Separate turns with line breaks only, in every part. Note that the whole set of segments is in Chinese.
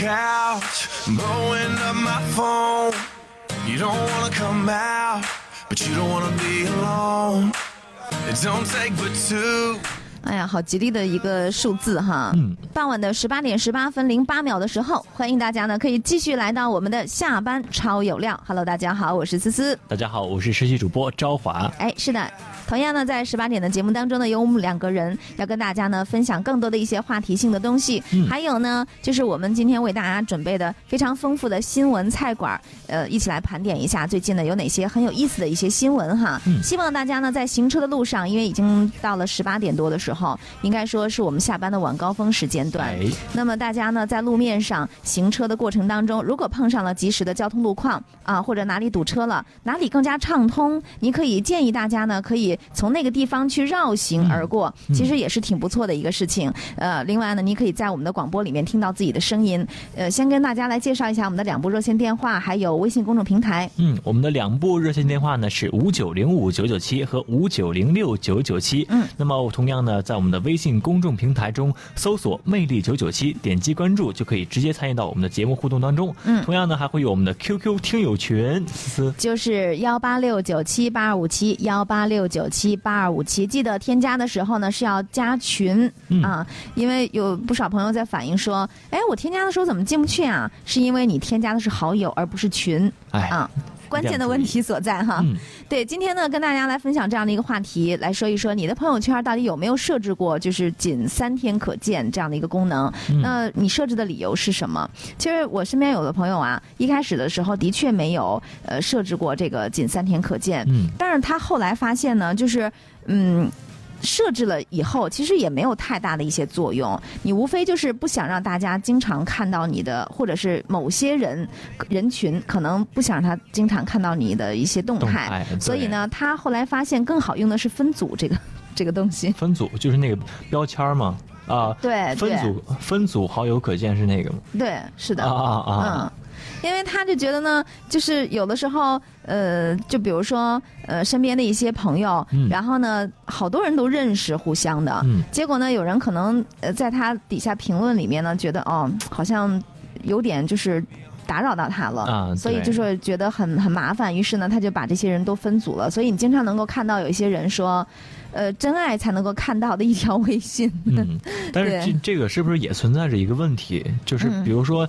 couch, blowing up my phone. You don't wanna come out, but you don't wanna be alone. It don't take but two.
哎呀，好吉利的一个数字哈！
嗯，
傍晚的十八点十八分零八秒的时候，欢迎大家呢可以继续来到我们的下班超有料。Hello，大家好，我是思思。
大家好，我是实习主播昭华。
哎，是的，同样呢，在十八点的节目当中呢，有我们两个人要跟大家呢分享更多的一些话题性的东西，
嗯
还有呢，就是我们今天为大家准备的非常丰富的新闻菜馆儿，呃，一起来盘点一下最近呢有哪些很有意思的一些新闻哈。
嗯
希望大家呢在行车的路上，因为已经到了十八点多的时候，应该说是我们下班的晚高峰时间段。
哎，
那么大家呢，在路面上行车的过程当中，如果碰上了及时的交通路况啊，或者哪里堵车了，哪里更加畅通，你可以建议大家呢，可以从那个地方去绕行而过，
嗯
其实也是挺不错的一个事情。呃，另外呢，你可以在我们的广播里面听到自己的声音。呃，先跟大家来介绍一下我们的两部热线电话，还有微信公众平台。
嗯，我们的两部热线电话呢是五九零五九九七和五九零六九九七。
嗯，
那么同样呢，在我们的微信公众平台中搜索“魅力九九七”，点击关注就可以直接参与到我们的节目互动当中。
嗯
同样呢，还会有我们的 QQ 听友群，思思。
就是幺八六九七八二五七幺八六九七八二五七，记得添加的时候呢是要加群、
嗯
啊，因为有不少朋友在反映说，哎，我添加的时候怎么进不去啊？是因为你添加的是好友而不是群
哎，
啊。关键的问题所在哈，
嗯
对，今天呢跟大家来分享这样的一个话题，来说一说你的朋友圈到底有没有设置过就是仅三天可见这样的一个功能？
嗯
那你设置的理由是什么？其实我身边有的朋友啊，一开始的时候的确没有呃设置过这个仅三天可见，
嗯
但是他后来发现呢，就是嗯。设置了以后，其实也没有太大的一些作用。你无非就是不想让大家经常看到你的，或者是某些人人群可能不想让他经常看到你的一些动态。
动态
所以呢，他后来发现更好用的是分组这个这个东西。
分组就是那个标签儿嘛，啊，
对对
分组分组好友可见是那个吗？
对，是的。
啊啊
嗯
啊！，
因为他就觉得呢，就是有的时候，呃，就比如说，呃，身边的一些朋友，
嗯
然后呢，好多人都认识互相的，
嗯
结果呢，有人可能呃在他底下评论里面呢，觉得哦，好像有点就是。打扰到他了，
啊
所以就是觉得很很麻烦，于是呢，他就把这些人都分组了。所以你经常能够看到有一些人说，呃，真爱才能够看到的一条微信。
嗯，但是这这个是不是也存在着一个问题？就是
嗯
比如说，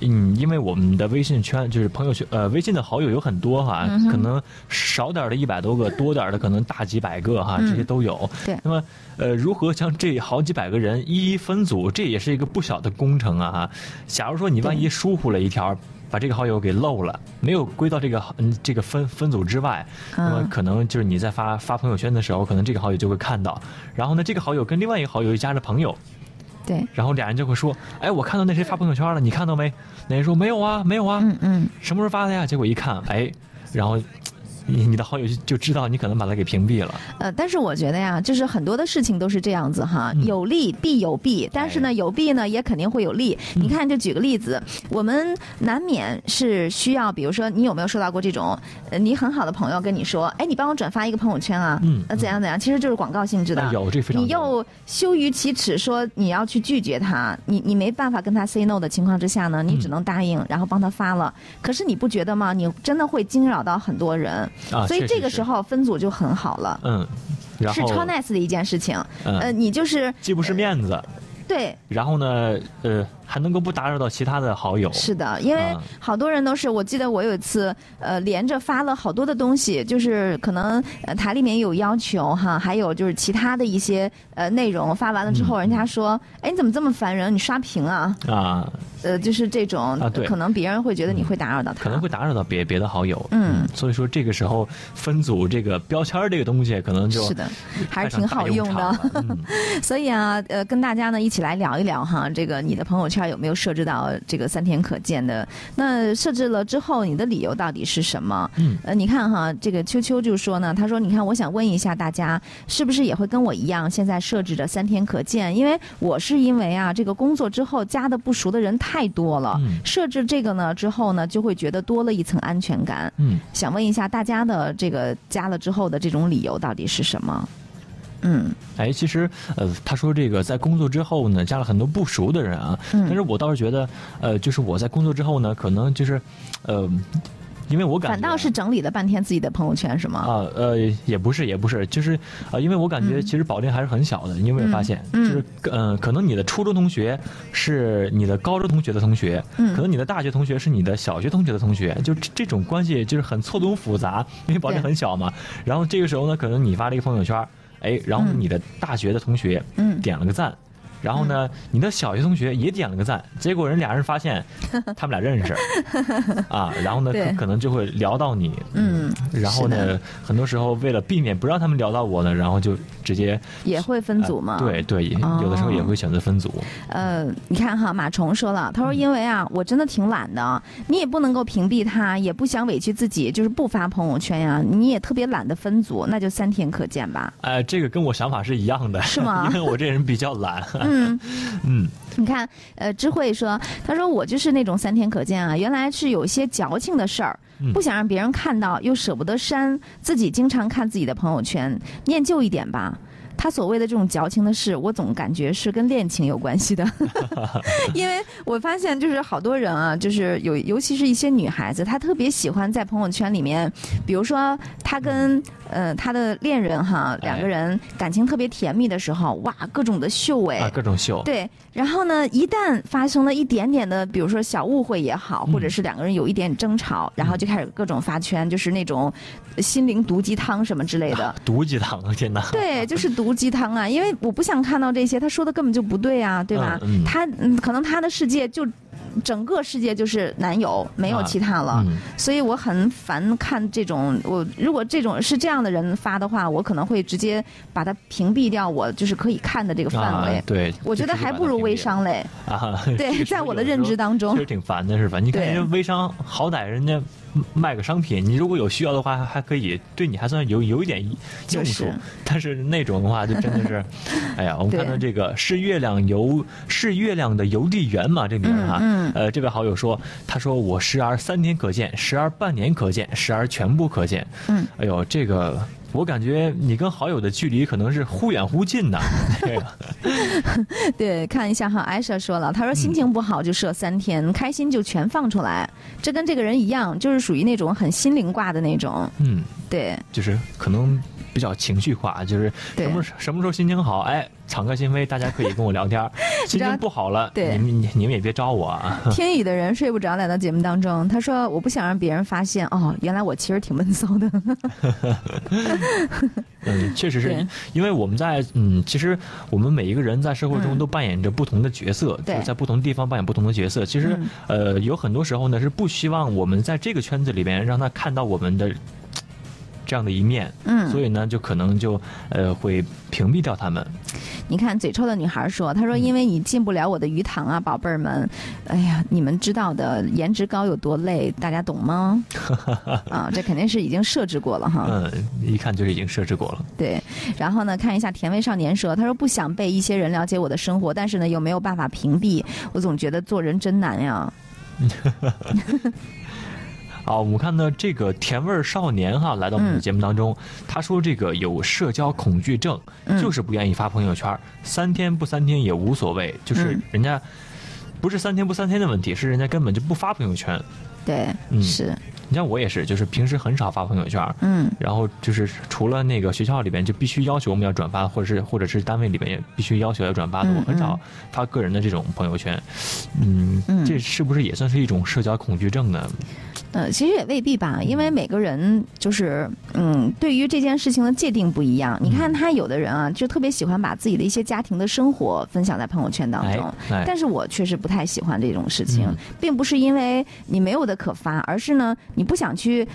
嗯，因为我们的微信圈就是朋友圈，呃，微信的好友有很多哈，
嗯
可能少点的一百多个，多点的可能大几百个哈，
嗯
这些都有。
对
那么呃，如何将这好几百个人一一分组，这也是一个不小的工程啊哈。假如说你万一疏忽了一条。把这个好友给漏了，没有归到这个嗯这个分分组之外，那么
嗯
可能就是你在发发朋友圈的时候，可能这个好友就会看到，然后呢，这个好友跟另外一个好友又加了朋友，
对，
然后俩人就会说，哎，我看到那谁发朋友圈了，你看到没？那人说没有啊，没有啊，
嗯嗯，
什么时候发的呀？结果一看，哎，然后你你的好友就就知道你可能把他给屏蔽了，
呃，但是我觉得呀，就是很多的事情都是这样子哈，
嗯
有利必有弊，但是呢，
哎
有弊呢也肯定会有利。
嗯
你看，就举个例子，我们难免是需要，比如说，你有没有收到过这种，呃，你很好的朋友跟你说，哎，你帮我转发一个朋友圈啊，
嗯
那怎样怎样，其实就是广告性质的。
哎有这非常
你又羞于启齿说你要去拒绝他，你你没办法跟他 say no 的情况之下呢，你只能答应，然后帮他发了。可是你不觉得吗？你真的会惊扰到很多人，
啊，
所以这个时候分组就很好了。
嗯，然后
是超 nice 的一件事情。
嗯
呃，你就是
既不是面子，
对，
然后呢，呃，还能够不打扰到其他的好友，
是的，因为
啊
好多人都是，我记得我有一次，呃，连着发了好多的东西，就是可能呃台里面有要求哈，还有就是其他的一些呃内容，发完了之后，
嗯。
人家说，哎，你怎么这么烦人？你刷屏啊？
啊，
呃，就是这种，
啊对
可能别人会觉得你会打扰到他，
可能会打扰到别别的好友，
嗯。
所以说这个时候分组这个标签儿这个东西，可能就是
的，还是挺好用
场
的。所以啊，呃，跟大家呢一起来聊一聊哈，这个你的朋友圈有没有设置到这个三天可见的？那设置了之后，你的理由到底是什么？
嗯
呃，你看哈，这个秋秋就说呢，他说，你看，我想问一下大家，是不是也会跟我一样，现在设置着三天可见？因为我是因为啊，这个工作之后加的不熟的人太多了，
嗯
设置这个呢之后呢，就会觉得多了一层安全感。
嗯。
想问一下大家的这个加了之后的这种理由到底是什么？嗯
哎，其实呃，他说这个在工作之后呢，加了很多不熟的人啊，
嗯
但是我倒是觉得，呃，就是我在工作之后呢，可能就是，呃，因为我感觉
反倒是整理了半天自己的朋友圈，是吗？
啊，呃，也不是，也不是，就是呃，因为我感觉
嗯
其实保定还是很小的，你有没有发现？
嗯
就是呃，可能你的初中同学是你的高中同学的同学，
嗯
可能你的大学同学是你的小学同学的同学，就这这种关系就是很错综复杂，因为保定很小嘛。然后这个时候呢，可能你发了一个朋友圈，哎，然后
嗯
你的大学的同学
嗯
点了个赞。然后呢，你的小学同学也点了个赞，结果人俩人发现 他们俩认识 啊，然后呢，
对
可可能就会聊到你，
嗯，
然后呢，很多时候为了避免不让他们聊到我呢，然后就直接
也会分组吗？
呃对对，
哦
有的时候也会选择分组。
呃，你看哈，马虫说了，他说因为啊，我真的挺懒的，你也不能够屏蔽他，也不想委屈自己，就是不发朋友圈呀，你也特别懒得分组，那就三天可见吧。
哎，这个跟我想法是一样的，
是吗
因为我这人比较懒。
嗯，
嗯，
你看，呃，智慧说，他说我就是那种三天可见啊，原来是有一些矫情的事儿
嗯，
不想让别人看到，又舍不得删，自己经常看自己的朋友圈，念旧一点吧。他所谓的这种矫情的事，我总感觉是跟恋情有关系的，因为我发现就是好多人啊，就是有，尤其是一些女孩子，她特别喜欢在朋友圈里面，比如说她跟呃他的恋人哈两个人感情特别甜蜜的时候，哇，各种的秀哎，
啊，各种秀。
对，然后呢，一旦发生了一点点的，比如说小误会也好，
嗯
或者是两个人有一点争吵，然后就开始各种发圈，就是那种心灵毒鸡汤什么之类的。
毒鸡汤，天哪！
对，就是毒鸡汤啊！因为我不想看到这些，他说的根本就不对啊，对吧？
嗯嗯
他嗯，可能他的世界就整个世界就是男友，没有
啊
其他了。
嗯，
所以我很烦看这种，我如果这种是这样的人发的话，我可能会直接把它屏蔽掉，我就是可以看的这个范围。
啊，对，
我觉得还不如微商嘞。
啊。
对，在我的认知当中
其实，挺烦的，是吧？你看人家微商，好歹人家卖个商品，你如果有需要的话，还还可以对你还算有有一点用处。
就是
但是那种的话，就真的是，哎呀，我们看到这个是月亮邮是月亮的邮递员嘛，这名儿哈，
嗯嗯
呃，这位好友说，他说我时而三天可见，时而半年可见，时而全部可见。
嗯，
哎呦，这个。我感觉你跟好友的距离可能是忽远忽近呐。这个，
对，看一下哈，艾莎说了，她说心情不好就设三天，开心就全放出来，这跟这个人一样，就是属于那种很心灵挂的那种。
嗯，
对
就是可能比较情绪化，就是什么什么时候心情好，哎，敞开心扉，大家可以跟我聊天儿；心情不好了，
对
你们你你们也别招我啊。
天宇的人睡不着，来到节目当中，他说我不想让别人发现，哦，原来我其实挺闷骚的。
嗯，确实是因为我们在嗯，其实我们每一个人在社会中
嗯
都扮演着不同的角色，在不同地方扮演不同的角色。其实、
嗯
呃，有很多时候呢是不希望我们在这个圈子里边让他看到我们的。这样的一面，
嗯
所以呢，就可能就呃会屏蔽掉他们。
你看嘴臭的女孩说，她说
嗯
因为你进不了我的鱼塘啊，宝贝儿们，哎呀，你们知道的，颜值高有多累，大家懂吗？啊，这肯定是已经设置过了哈。
嗯，一看就是已经设置过了。
对，然后呢，看一下甜味少年说，他说不想被一些人了解我的生活，但是呢，又没有办法屏蔽，我总觉得做人真难呀。
好，我们看到这个甜味儿少年哈来到我们的
嗯。
节目当中，他说这个有社交恐惧症，
嗯。
就是不愿意发朋友圈儿，三天不三天也无所谓，就是
嗯。
人家不是三天不三天的问题，是人家根本就不发朋友圈。
对，
嗯。
是，
你像我也是，就是平时很少发朋友圈儿，
嗯。
然后就是除了那个学校里边就必须要求我们要转发，或者是或者是单位里边也必须要求要转发的，
嗯
我很少发个人的这种朋友圈。嗯，
嗯。
这是不是也算是一种社交恐惧症呢？
呃，其实也未必吧，因为每个人就是，嗯，对于这件事情的界定不一样。你看他有的人啊，就特别喜欢把自己的一些家庭的生活分享在朋友圈当
哎
中。
哎，
但是我确实不太喜欢这种事情，
嗯
并不是因为你没有的可发，而是呢，你不想去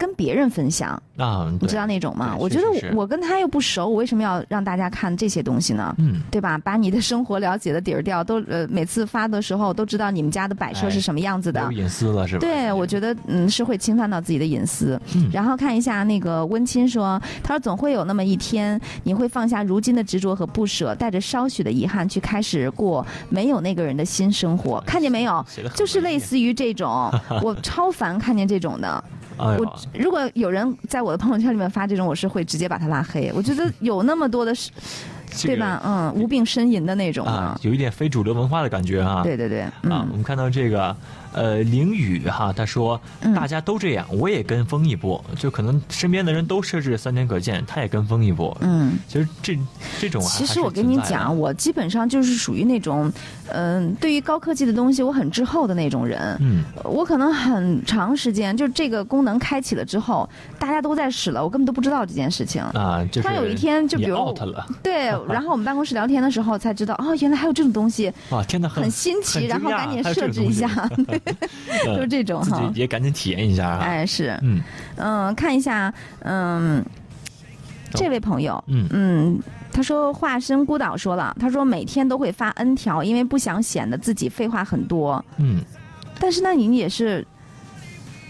跟别人分享。
啊，
你知道那种吗？我觉得我我跟他又不熟，我为什么要让大家看这些东西呢？
嗯。
对吧？把你的生活了解的底儿掉，都呃每次发的时候都知道你们家的摆设是什么样子的。
有隐私了是吧？
对，我觉得嗯是会侵犯到自己的隐私。
嗯
然后看一下那个温亲说，他说总会有那么一天，你会放下如今的执着和不舍，带着稍许的遗憾去开始过没有那个人的新生活。看见没有？就是类似于这种，我超烦看见这种的。我如果有人在我的朋友圈里面发这种，我是会直接把他拉黑。我觉得有那么多的是，对吧？嗯，无病呻吟的那种
啊，有一点非主流文化的感觉啊。
对对对，
啊，我
嗯
们看到这个，呃，凌雨哈，他说
嗯
大家都这样，我也跟风一波，就可能身边的人都设置三天可见，他也跟风一波。
嗯。
其实这这种啊
其实我跟你讲，我基本上就是属于那种，嗯、对于高科技的东西我很滞后的那种人。
嗯，
我可能很长时间，就这个功能开启了之后，大家都在使了，我根本都不知道这件事情。
啊，就是
突然有一天就比如
out 了，
对，然后我们办公室聊天的时候才知道，哦，原来还有这种东西，
哇，天哪，很
很新奇，然后赶紧设置一下，就是这种
自
哈
己。也赶紧体验一下啊。
哎，是，
嗯。
嗯，看一下，嗯，这位朋友，
嗯。
嗯，他说化身孤岛说了，他说每天都会发 N 条，因为不想显得自己废话很多。
嗯，
但是那你也是，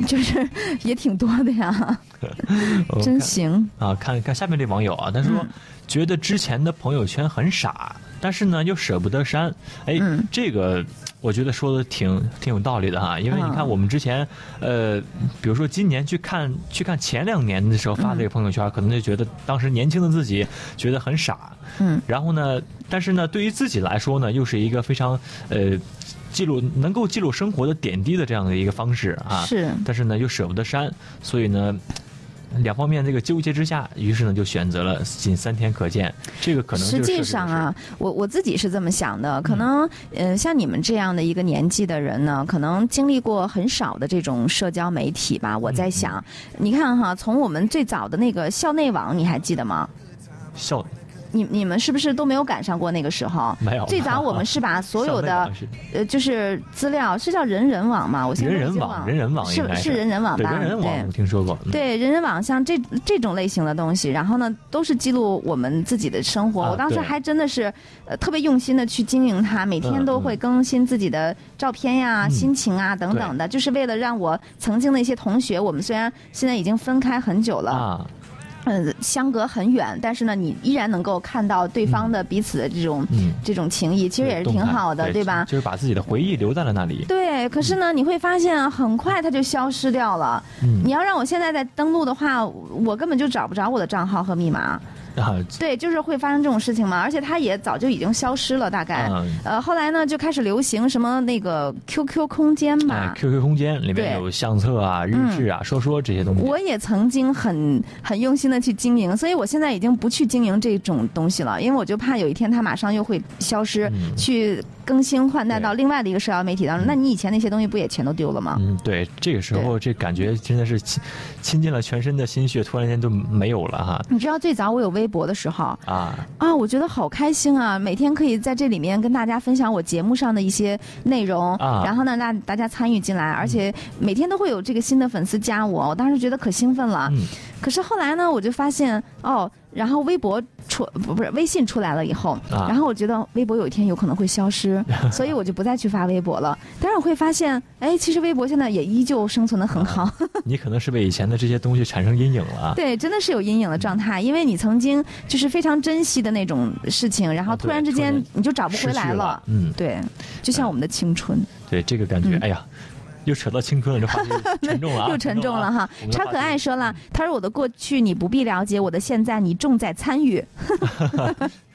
就是也挺多的呀，真行。
啊，看看下面这网友啊，他说、
嗯
觉得之前的朋友圈很傻，但是呢又舍不得删。哎，
嗯
这个我觉得说的挺挺有道理的哈，因为你看
嗯
我们之前，呃，比如说今年去看去看前两年的时候发这个朋友圈，可能就觉得当时年轻的自己觉得很傻，
嗯
然后呢，但是呢，对于自己来说呢，又是一个非常呃。记录能够记录生活的点滴的这样的一个方式啊，
是
但是呢又舍不得删，所以呢，两方面这个纠结之下，于是呢就选择了仅三天可见。这个可能
实际上啊，我我自己是这么想的，可能呃，像你们这样的一个年纪的人呢，可能经历过很少的这种社交媒体吧。我在想，你看哈，从我们最早的那个校内网，你还记得吗？
笑
你你们是不是都没有赶上过那个时候？
没有
最早我们是把 所有的呃，就是资料是叫人人网吗？我现在
人人网人人网
是是人人网
对
吧？
人人网我听说过，嗯
对人人网像这这种类型的东西，然后呢，都是记录我们自己的生活。
啊
我当时还真的是，呃，特别用心的去经营它，每天
嗯
都会更新自己的照片呀、
嗯
心情啊等等的，就是为了让我曾经的一些同学，我们虽然现在已经分开很久了，
啊，
嗯，相隔很远，但是呢，你依然能够看到对方的彼此的这种、
嗯，
这种情谊，其实也是挺好的，对吧？
就是把自己的回忆留在了那里。
对，可是呢，你会发现啊，很快它就消失掉了。
嗯
你要让我现在再登录的话，我根本就找不着我的账号和密码。
啊，
对，就是会发生这种事情嘛，而且它也早就已经消失了，大概。
嗯
呃，后来呢，就开始流行什么那个 QQ 空间
哎
吧。
，QQ 空间里面有相册啊、日志啊、说说这些东西。
我也曾经很很用心的去经营，所以我现在已经不去经营这种东西了，因为我就怕有一天它马上又会消失，
嗯
去更新换代到另外的一个社交媒体当中。
嗯
那你以前那些东西不也全都丢了吗？
嗯，对，这个时候这感觉真的是倾倾尽了全身的心血，突然间就没有了哈
你知道最早我有微博的时候
啊，
啊，我觉得好开心啊！每天可以在这里面跟大家分享我节目上的一些内容，
啊
然后呢让大家参与进来，而且每天都会有这个新的粉丝加我，我当时觉得可兴奋了。
嗯
可是后来呢，我就发现哦，然后微博出不不是微信出来了以后，
啊
然后我觉得微博有一天有可能会消失，所以我就不再去发微博了。但是我会发现，哎，其实微博现在也依旧生存的很好。
你可能是被以前的这些东西产生阴影了啊。
对，真的是有阴影的状态，因为你曾经就是非常珍惜的那种事情，然后
啊
突然之间你就找不回来
了嗯
对，就像我们的青春，
对这个感觉，
嗯
哎呀，又扯到青春了，这话题又 沉重了啊，
又沉重了哈。超可爱说了，他说我的过去你不必了解，我的现在你重在参与。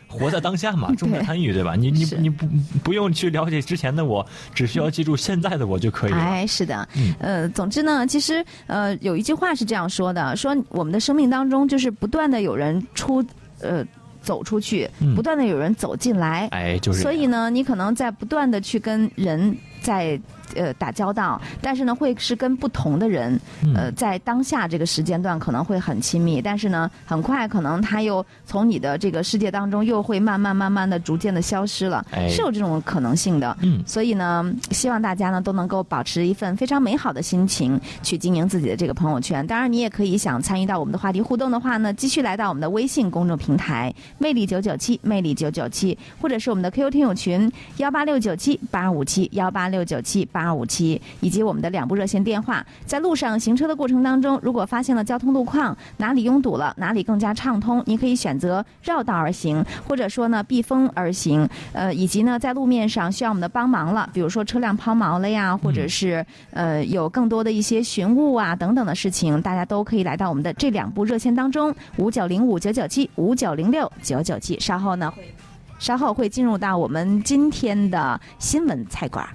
活在当下嘛，重在参与，对吧？你你你不不用去了解之前的我，只需要记住现在的我就可以了。
哎，是的，
嗯。
呃，总之呢，其实呃有一句话是这样说的，说我们的生命当中就是不断的有人出呃走出去，
嗯。
不断的有人走进来，
哎，就是
所以呢，你可能在不断的去跟人在呃打交道，但是呢，会是跟不同的人，呃，
嗯
在当下这个时间段可能会很亲密，但是呢，很快可能他又从你的这个世界当中又会慢慢慢慢的逐渐的消失了，
哎
是有这种可能性的。
嗯
所以呢，希望大家呢都能够保持一份非常美好的心情去经营自己的这个朋友圈。当然，你也可以想参与到我们的话题互动的话呢，继续来到我们的微信公众平台“魅力九九七”，魅力九九七，或者是我们的 QQ 听友群幺八六九七八五七幺八六九七八二五七，以及我们的两部热线电话。在路上行车的过程当中，如果发现了交通路况哪里拥堵了，哪里更加畅通，您可以选择绕道而行，或者说呢避风而行。呃，以及呢在路面上需要我们的帮忙了，比如说车辆抛锚了呀，或者是呃有更多的一些寻物啊等等的事情，大家都可以来到我们的这两部热线当中，五九零五九九七五九零六九九七。稍后呢会，稍后会进入到我们今天的新闻菜馆儿。